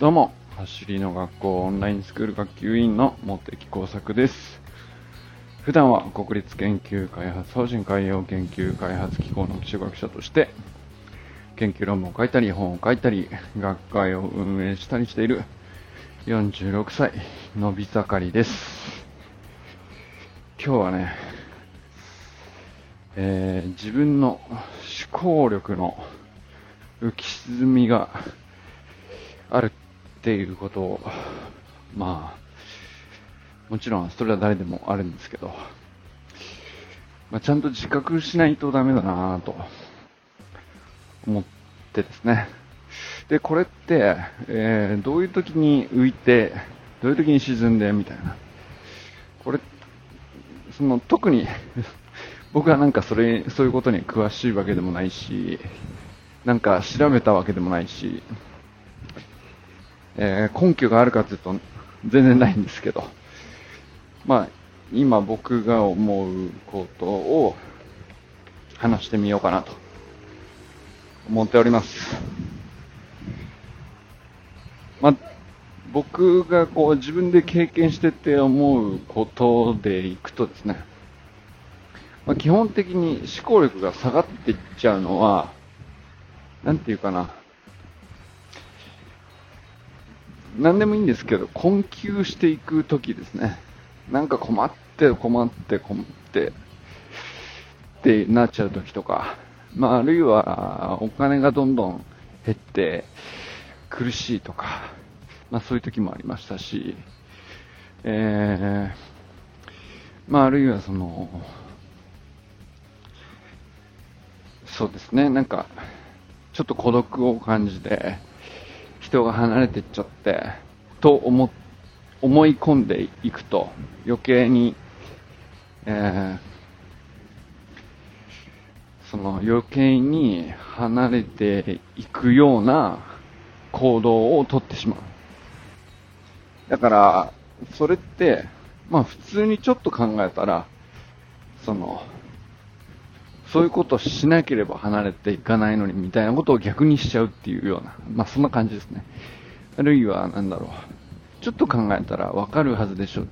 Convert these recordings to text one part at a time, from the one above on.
どうも、走りの学校オンラインスクール学級委員の茂木耕作です。普段は国立研究開発法人海洋研究開発機構の基礎学者として、研究論文を書いたり、本を書いたり、学会を運営したりしている46歳、のび盛りです。今日はね、えー自分の思考力の浮き沈みがあるていうことを、まあ、もちろんそれは誰でもあるんですけど、まあ、ちゃんと自覚しないとダメだなぁと思ってですね。で、これって、えーどういう時に浮いて、どういう時に沈んでみたいな。これ、その特に 僕はなんかそれ、そういうことに詳しいわけでもないし、なんか調べたわけでもないし、えー根拠があるかというと全然ないんですけど、まあ、今僕が思うことを話してみようかなと。思っております。まあ、僕がこう自分で経験してて思うことでいくとですね、まあ、基本的に思考力が下がっていっちゃうのは、なんていうかな、何でもいいんですけど、困窮していくときですね。なんか困って困って困ってってなっちゃうときとか、まああるいはお金がどんどん減って苦しいとか、まあそういうときもありましたし、えー、まああるいはその、そうですね、なんか、ちょっと孤独を感じて、人が離れてっちゃって、と思、思い込んでいくと、余計に、えー、その余計に離れていくような行動をとってしまう。だから、それって、まあ普通にちょっと考えたら、その、そういうことをしなければ離れていかないのにみたいなことを逆にしちゃうっていうような、まあそんな感じですね。あるいは、なんだろう。ちょっと考えたらわかるはずでしょ。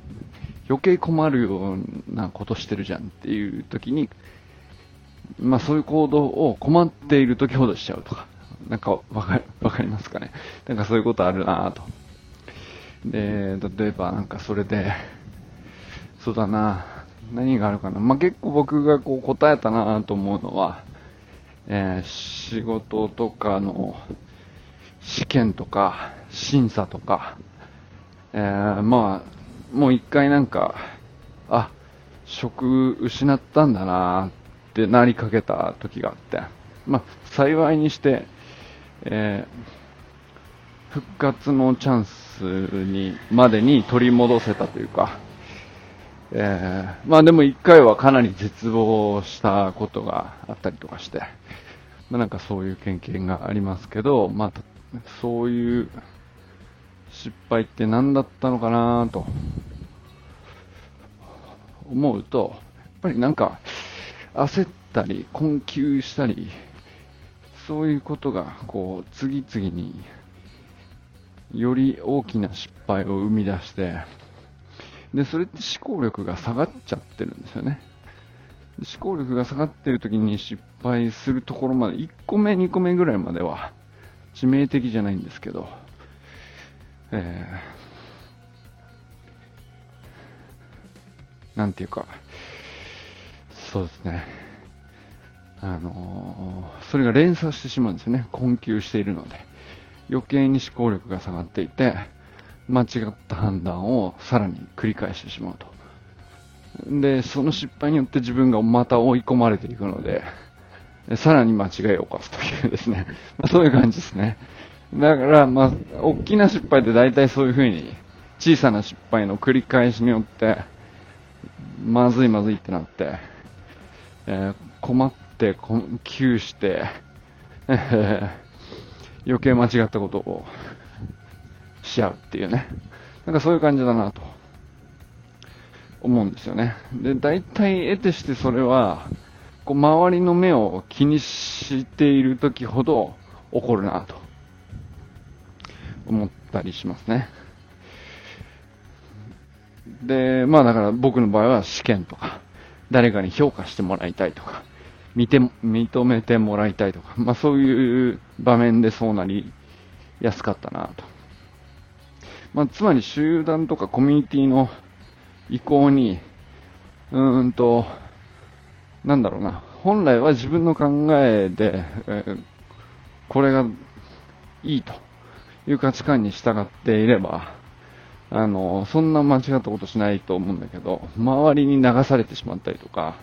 余計困るようなことしてるじゃんっていう時に、まあそういう行動を困っている時ほどしちゃうとか。なんかわか、わかりますかね。なんかそういうことあるなぁと。で、例えばなんかそれで、そうだなぁ何があるかな。まあ、結構僕がこう答えたなと思うのは、えー仕事とかの試験とか審査とか、えーまあ、もう一回なんか、あ、職失ったんだなってなりかけた時があって、まあ、幸いにして、えー復活のチャンスに、までに取り戻せたというか、えーまあでも一回はかなり絶望したことがあったりとかして、まあなんかそういう経験がありますけど、まあそういう失敗って何だったのかなと。思うと、やっぱりなんか焦ったり困窮したり、そういうことがこう次々により大きな失敗を生み出して、で、それって思考力が下がっちゃってるんですよね。思考力が下がってる時に失敗するところまで、1個目、2個目ぐらいまでは致命的じゃないんですけど、えー、なんていうか、そうですね。あのーそれが連鎖してしまうんですよね。困窮しているので。余計に思考力が下がっていて、間違った判断をさらに繰り返してしまうと。で、その失敗によって自分がまた追い込まれていくので、さらに間違いを犯すというですね、まそういう感じですね。だから、まあ、大きな失敗って大体そういうふうに、小さな失敗の繰り返しによって、まずいまずいってなって、えー困って、困窮して、えー余計間違ったことをしちゃうっていうね。なんかそういう感じだなと思うんですよね。で、大体得てしてそれは、こう周りの目を気にしている時ほど起こるなと思ったりしますね。で、まあだから僕の場合は試験とか、誰かに評価してもらいたいとか、見て、認めてもらいたいとか、まあそういう場面でそうなりやすかったなと。まあつまり集団とかコミュニティの意向に、うーんと、なんだろうな、本来は自分の考えで、えー、これがいいという価値観に従っていれば、あの、そんな間違ったことしないと思うんだけど、周りに流されてしまったりとか、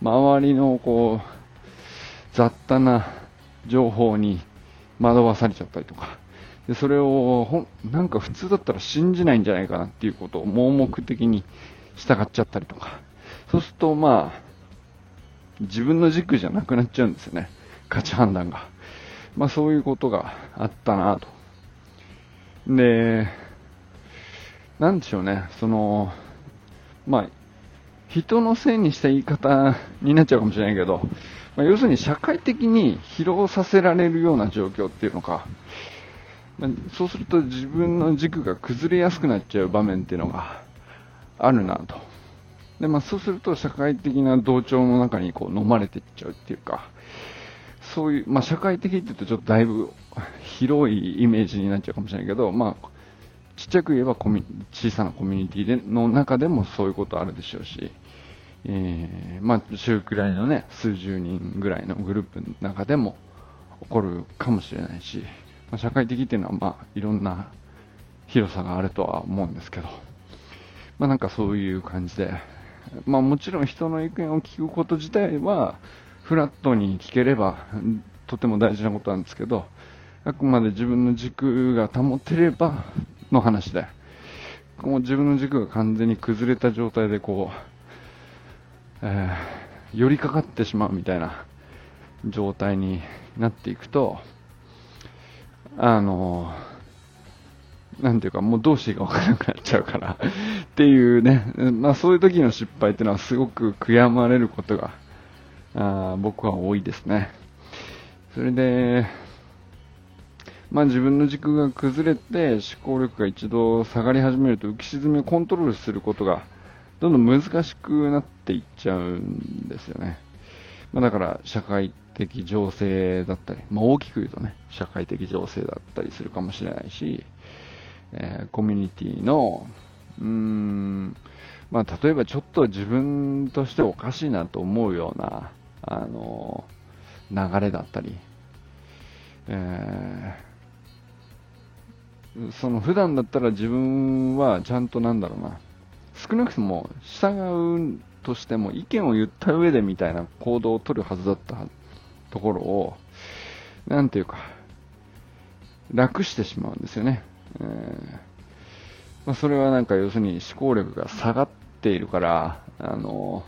周りのこう、雑多な情報に惑わされちゃったりとか、で、それを、ほなんか普通だったら信じないんじゃないかなっていうことを盲目的に従っちゃったりとか、そうするとまあ、自分の軸じゃなくなっちゃうんですよね。価値判断が。まあそういうことがあったなと。で、なんでしょうね、その、まあ、人のせいにした言い方になっちゃうかもしれないけど、まあ、要するに社会的に疲労させられるような状況っていうのか、まあ、そうすると自分の軸が崩れやすくなっちゃう場面っていうのがあるなと。で、まあそうすると社会的な同調の中にこう飲まれていっちゃうっていうか、そういう、まあ社会的って言うとちょっとだいぶ広いイメージになっちゃうかもしれないけど、まあ、ちっちゃく言えばコミ小さなコミュニティでの中でもそういうことあるでしょうし、えー、まあ、週くらいのね、数十人ぐらいのグループの中でも起こるかもしれないし、まあ、社会的っていうのは、まあ、いろんな広さがあるとは思うんですけど、まあ、なんかそういう感じで、まあ、もちろん人の意見を聞くこと自体は、フラットに聞ければ、とても大事なことなんですけど、あくまで自分の軸が保てればの話で、もう自分の軸が完全に崩れた状態でこう、えー、寄りかかってしまうみたいな状態になっていくと、あのなんていうか、もうどうしていいかわからなくなっちゃうからっていうね、まあそういう時の失敗っていうのはすごく悔やまれることが、あ僕は多いですね。それで、まあ自分の軸が崩れて思考力が一度下がり始めると浮き沈みをコントロールすることがどんどん難しくなっていっちゃうんですよね。まあ、だから社会的情勢だったり、まあ、大きく言うとね、社会的情勢だったりするかもしれないし、えー、コミュニティの、うーん、まあ、例えばちょっと自分としておかしいなと思うような、あのー、流れだったり、えー、その普段だったら自分はちゃんとなんだろうな、少なくとも従うとしても意見を言った上でみたいな行動を取るはずだったところを、なんていうか、楽してしまうんですよね。えー、まあ、それはなんか要するに思考力が下がっているから、あの、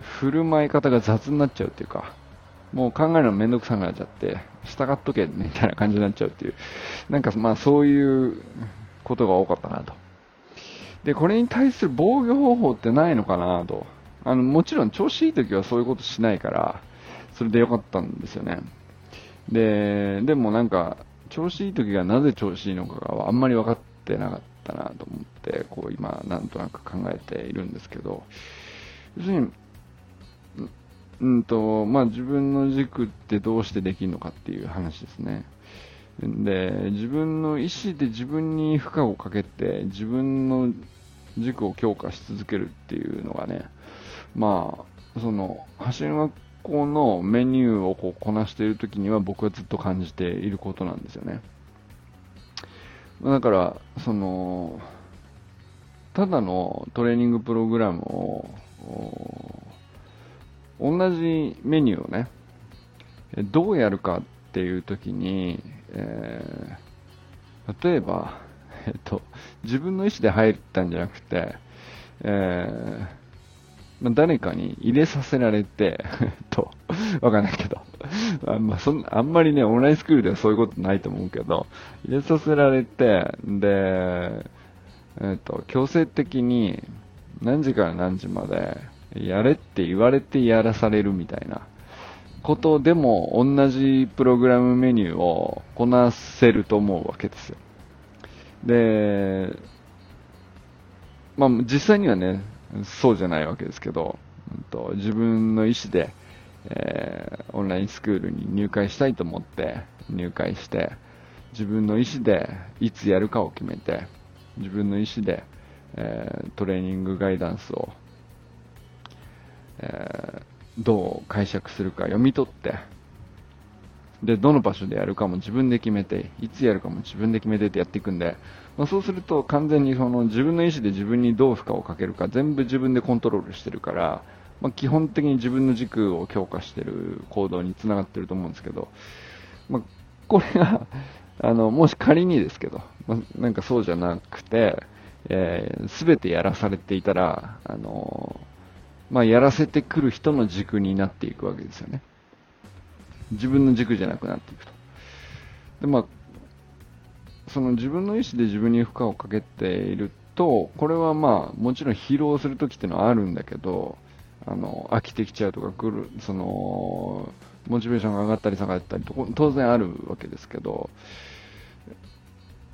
振る舞い方が雑になっちゃうっていうか、もう考えるのめんどくさくなっちゃって、従っとけみたいな感じになっちゃうっていう、なんかまあそういうことが多かったなと。で、これに対する防御方法ってないのかなと。あの、もちろん調子いい時はそういうことしないから、それでよかったんですよね。で、でもなんか、調子いい時がなぜ調子いいのかがあんまり分かってなかったなと思って、こう今、なんとなく考えているんですけど、要するに、うんと、まあ自分の軸ってどうしてできるのかっていう話ですね。で、自分の意思で自分に負荷をかけて、自分の軸を強化し続けるっていうのがね、まあ、その、走り学校のメニューをこうこなしている時には僕はずっと感じていることなんですよね。だから、その、ただのトレーニングプログラムを、同じメニューをね、どうやるかっていう時に、えー、例えば、えっと、自分の意思で入ったんじゃなくて、えー、まあ、誰かに入れさせられて、と、わかんないけど、あんま、そんあんまりね、オンラインスクールではそういうことないと思うけど、入れさせられて、で、えっ、と、強制的に何時から何時までやれって言われてやらされるみたいなことでも同じプログラムメニューをこなせると思うわけですよ。で、まあ実際にはね、そうじゃないわけですけど、うんと、自分の意思で、えー、オンラインスクールに入会したいと思って入会して、自分の意思でいつやるかを決めて、自分の意思で、えー、トレーニングガイダンスを、えー、どう解釈するか読み取って、で、どの場所でやるかも自分で決めて、いつやるかも自分で決めてってやっていくんで、まあ、そうすると完全にその自分の意思で自分にどう負荷をかけるか全部自分でコントロールしてるから、まあ、基本的に自分の軸を強化してる行動につながってると思うんですけど、まあ、これがあの、もし仮にですけど、まあ、なんかそうじゃなくて、えー、全てやらされていたら、あのまあ、やらせてくる人の軸になっていくわけですよね。自分の軸じゃなくなっていくと。で、まあ、その自分の意思で自分に負荷をかけていると、これはまあ、もちろん疲労するときっていうのはあるんだけど、あの、飽きてきちゃうとか来る、その、モチベーションが上がったり下がったりと、当然あるわけですけど、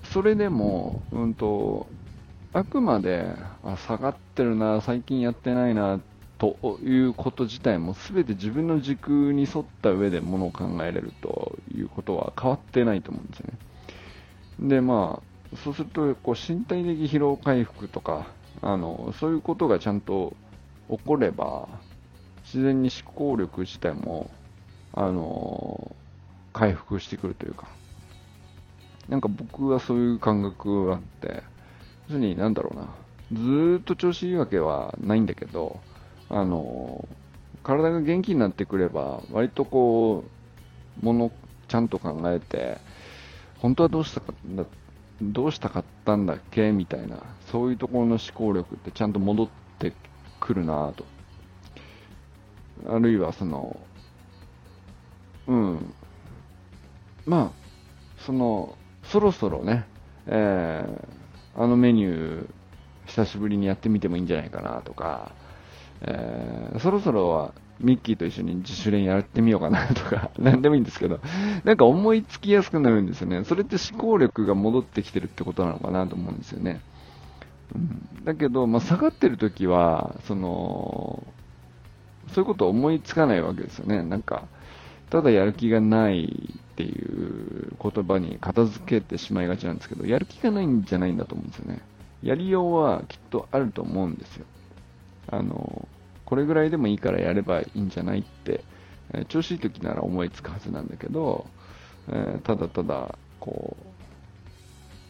それでも、うんと、あくまで、あ、下がってるな、最近やってないなっ、ということ自体も全て自分の軸に沿った上でものを考えれるということは変わってないと思うんですよね。で、まあ、そうすると、こう、身体的疲労回復とか、あの、そういうことがちゃんと起これば、自然に思考力自体も、あの、回復してくるというか、なんか僕はそういう感覚があって、要するに、なんだろうな、ずっと調子いいわけはないんだけど、あの、体が元気になってくれば、割とこう、ものちゃんと考えて、本当はどうしたかどうしたかったんだっけみたいな、そういうところの思考力ってちゃんと戻ってくるなと。あるいはその、うん。まあ、その、そろそろね、えー、あのメニュー、久しぶりにやってみてもいいんじゃないかなとか、えー、そろそろはミッキーと一緒に自主練やってみようかなとか、なんでもいいんですけど、なんか思いつきやすくなるんですよね。それって思考力が戻ってきてるってことなのかなと思うんですよね。うん、だけど、まあ、下がってる時は、その、そういうこと思いつかないわけですよね。なんか、ただやる気がないっていう言葉に片付けてしまいがちなんですけど、やる気がないんじゃないんだと思うんですよね。やりようはきっとあると思うんですよ。あの、これぐらいでもいいからやればいいんじゃないって、えー、調子いい時なら思いつくはずなんだけど、えー、ただただ、こ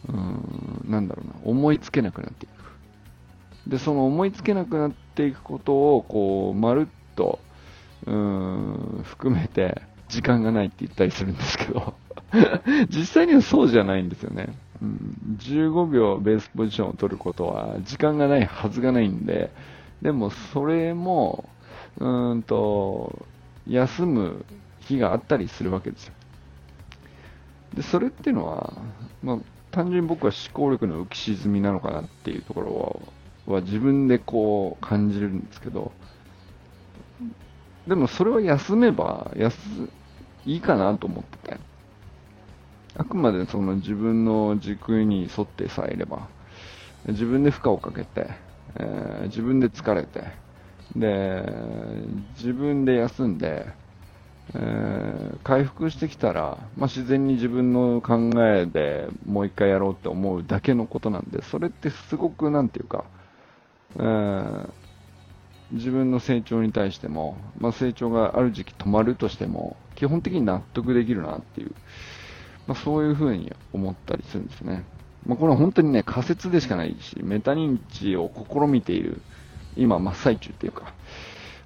う、うん、なんだろうな、思いつけなくなっていく。で、その思いつけなくなっていくことを、こう、まるっと、うん、含めて、時間がないって言ったりするんですけど 実際にはそうじゃないんですよね。うん、15秒ベースポジションを取ることは時間がないはずがないんで、でもそれも、うんと、休む日があったりするわけですよ。で、それっていうのは、まあ、単純に僕は思考力の浮き沈みなのかなっていうところは、は自分でこう感じるんですけど、でもそれは休めば、休、いいかなと思ってて。あくまでその自分の軸に沿ってさえいれば、自分で負荷をかけて、えー、自分で疲れて、で、自分で休んで、えー、回復してきたら、まあ、自然に自分の考えでもう一回やろうって思うだけのことなんで、それってすごくなんていうか、えー、自分の成長に対しても、まあ、成長がある時期止まるとしても、基本的に納得できるなっていう、まあ、そういうふうに思ったりするんですね。まあ、これは本当にね、仮説でしかないし、メタ認知を試みている、今真っ最中っていうか、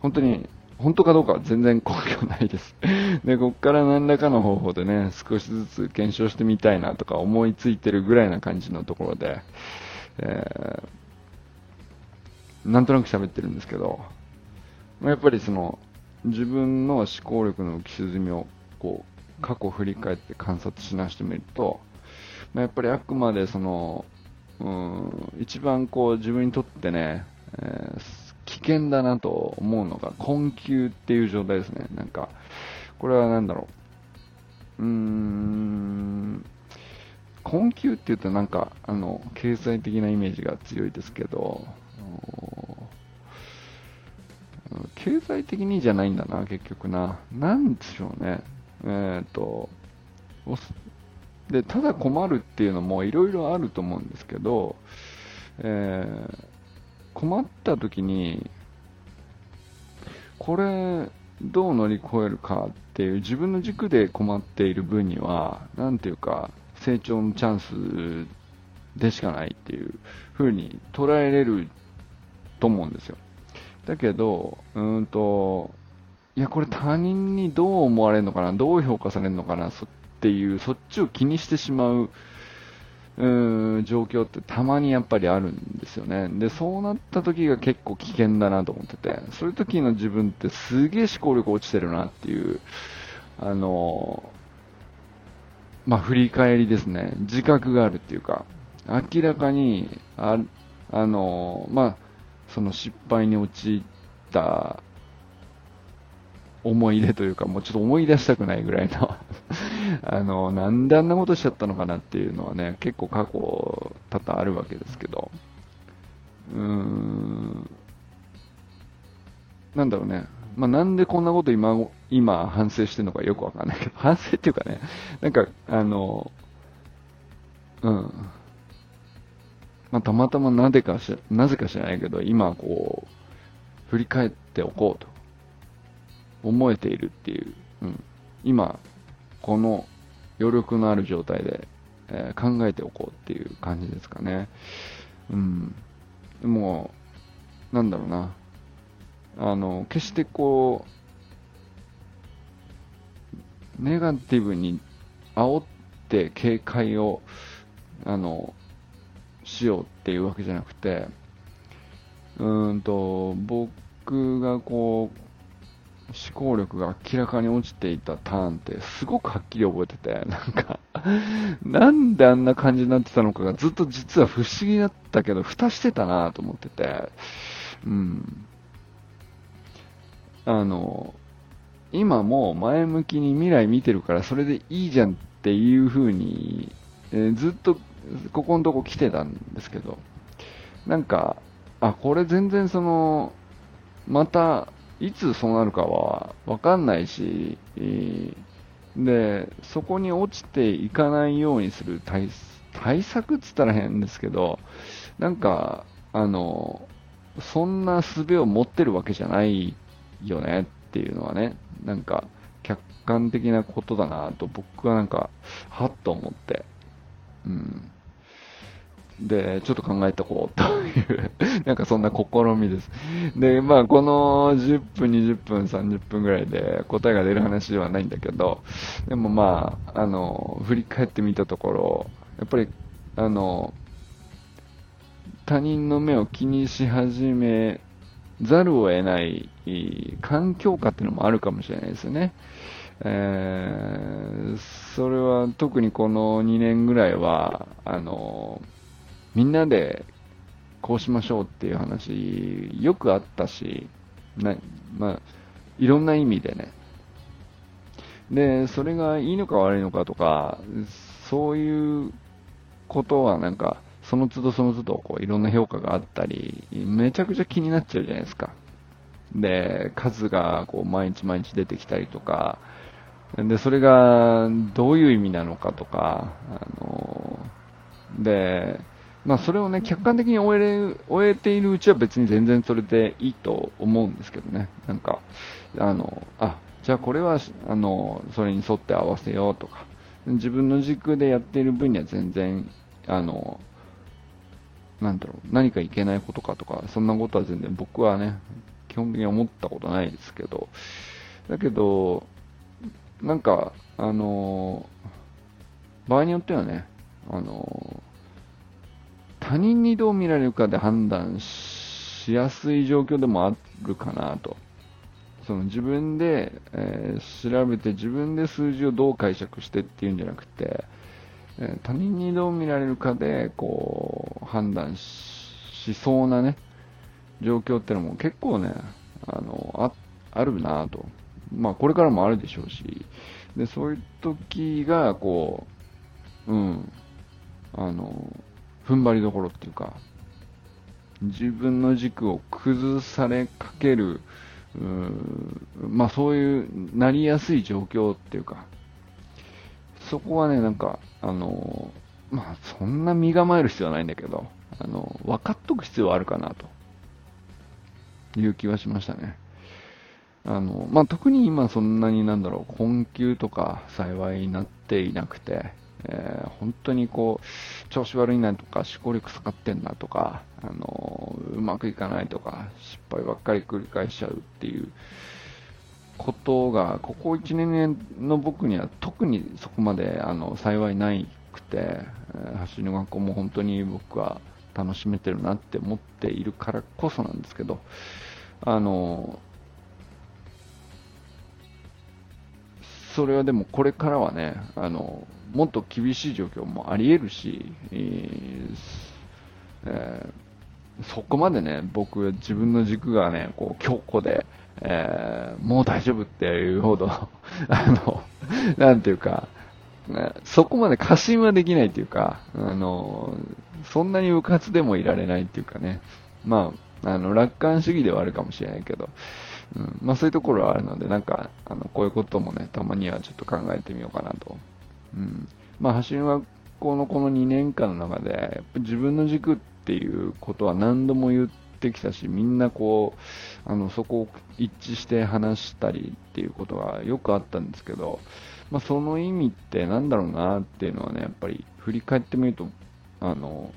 本当に、本当かどうかは全然根拠ないです。で、こっから何らかの方法でね、少しずつ検証してみたいなとか思いついてるぐらいな感じのところで、えー、なんとなく喋ってるんですけど、やっぱりその、自分の思考力の浮き沈みをこう過去振り返って観察し直してみると、まあ、やっぱりあくまでその、うん、一番こう自分にとってね、えー、危険だなと思うのが困窮っていう状態ですね。なんか、これは何だろう。うーん、困窮って言うとなんか、あの、経済的なイメージが強いですけど、経済的にじゃないんだな、結局な。なんでしょうね。えっ、ー、と、で、ただ困るっていうのもいろいろあると思うんですけど、えー、困った時に、これ、どう乗り越えるかっていう自分の軸で困っている分には、なんていうか、成長のチャンスでしかないっていう風に捉えれると思うんですよ。だけど、うんと、いや、これ他人にどう思われるのかな、どう評価されるのかな、そっていう、そっちを気にしてしまう、うん、状況ってたまにやっぱりあるんですよね。で、そうなった時が結構危険だなと思ってて、そういう時の自分ってすげえ思考力落ちてるなっていう、あの、まあ、振り返りですね。自覚があるっていうか、明らかに、あ、あの、まあ、その失敗に陥った思い出というか、もうちょっと思い出したくないぐらいのあの、なんであんなことしちゃったのかなっていうのはね、結構過去多々あるわけですけど、うーん、なんだろうね。まあ、なんでこんなこと今、今反省してるのかよくわかんないけど、反省っていうかね、なんか、あの、うん。まあ、たまたまなぜかし、なぜか知らないけど、今こう、振り返っておこうと思えているっていう、うん、今、この余力のある状態で、えー、考えておこうっていう感じですかね。うん。でも、なんだろうな。あの、決してこう、ネガティブに煽って警戒を、あの、しようっていうわけじゃなくて、うんと、僕がこう、思考力が明らかに落ちていたターンってすごくはっきり覚えてて、なんかなんであんな感じになってたのかがずっと実は不思議だったけど、蓋してたなと思ってて、うん。あの、今も前向きに未来見てるからそれでいいじゃんっていう風に、えー、ずっとここのとこ来てたんですけど、なんか、あ、これ全然その、また、いつそうなるかはわかんないし、で、そこに落ちていかないようにする対対策っつったら変ですけど、なんか、あの、そんな術を持ってるわけじゃないよねっていうのはね、なんか、客観的なことだなと僕はなんか、はっと思って、うん。で、ちょっと考えておこうという なんかそんな試みです。で、まあこの10分、20分、30分ぐらいで答えが出る話ではないんだけど、でもまあ、あの、振り返ってみたところ、やっぱり、あの、他人の目を気にし始めざるを得ない環境下っていうのもあるかもしれないですよね。えー、それは特にこの2年ぐらいは、あの、みんなでこうしましょうっていう話、よくあったし、なまあ、いろんな意味でね。で、それがいいのか悪いのかとか、そういうことはなんか、その都度その都度こういろんな評価があったり、めちゃくちゃ気になっちゃうじゃないですか。で、数がこう毎日毎日出てきたりとか、で、それがどういう意味なのかとか、あの、で、まあ、それをね、客観的に終えれ終えているうちは別に全然それでいいと思うんですけどね。なんか、あの、あ、じゃあこれは、あの、それに沿って合わせようとか、自分の軸でやっている分には全然、あの、なんだろう、何かいけないことかとか、そんなことは全然僕はね、基本的に思ったことないですけど、だけど、なんか、あの、場合によってはね、あの、他人にどう見られるかで判断しやすい状況でもあるかなと。その自分で、えー、調べて自分で数字をどう解釈してっていうんじゃなくて、えー、他人にどう見られるかで、こう、判断しそうなね、状況ってのも結構ね、あの、あ、あるなと。まあこれからもあるでしょうし、で、そういう時が、こう、うん、あの、踏ん張りどころっていうか、自分の軸を崩されかける、うまあそういうなりやすい状況っていうか、そこはね、なんか、あの、まあそんな身構える必要はないんだけど、あの、分かっとく必要はあるかなという気はしましたね。あの、まあ、特に今そんなになんだろう、困窮とか幸いになっていなくて、えー、本当にこう、調子悪いなとか、思考力下がってんなとか、あのうまくいかないとか、失敗ばっかり繰り返しちゃうっていうことが、ここ1年の僕には特にそこまであの幸いないくて、えー、走りの学校も本当に僕は楽しめてるなって思っているからこそなんですけど、あのそれはでもこれからはね、あの、もっと厳しい状況もあり得るし、えー、そこまでね、僕、自分の軸がね、こう、強固で、えー、もう大丈夫っていうほど、あの、なんていうか、そこまで過信はできないっていうか、あの、そんなに迂闊でもいられないっていうかね、まあ、あの、楽観主義ではあるかもしれないけど、うん、まあそういうところはあるので、なんか、あの、こういうこともね、たまにはちょっと考えてみようかなと。うん。まあ、走り学校のこの2年間の中で、やっぱ自分の軸っていうことは何度も言ってきたし、みんなこう、あの、そこを一致して話したりっていうことがよくあったんですけど、まあ、その意味ってなんだろうなっていうのはね、やっぱり振り返ってみると、あの、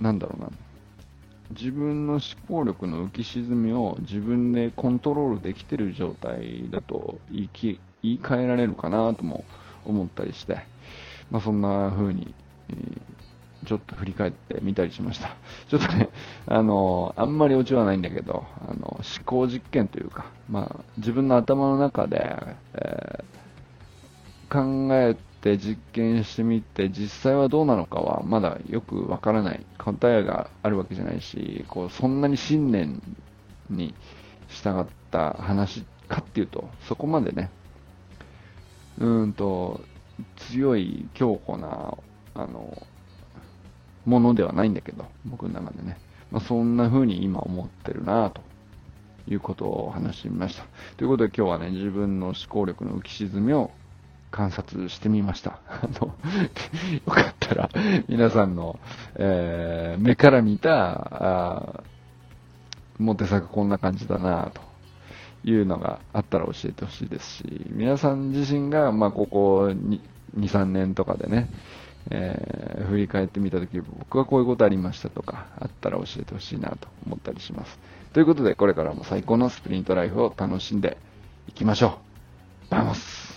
なんだろうな、自分の思考力の浮き沈みを自分でコントロールできてる状態だと言い言い換えられるかなとも思ったりして、まあ、そんな風に、えー、ちょっと振り返ってみたりしました。ちょっとね、あの、あんまりオチはないんだけど、あの、思考実験というか、まあ、自分の頭の中で、えー、考えて実験してみて実際はどうなのかはまだよくわからない答えがあるわけじゃないしこうそんなに信念に従った話かっていうとそこまでねうんと強い強固なあのものではないんだけど僕の中でね、まあ、そんな風に今思ってるなということを話してみました。ということで今日はね、自分の思考力の浮き沈みを観察してみました。あの、よかったら、皆さんの、えー、目から見た、あモテ作こんな感じだなというのがあったら教えてほしいですし、皆さん自身が、まあ、ここ2、3年とかでね、えー、振り返ってみたとき、僕はこういうことありましたとか、あったら教えてほしいなと思ったりします。ということで、これからも最高のスプリントライフを楽しんでいきましょう。 Vamos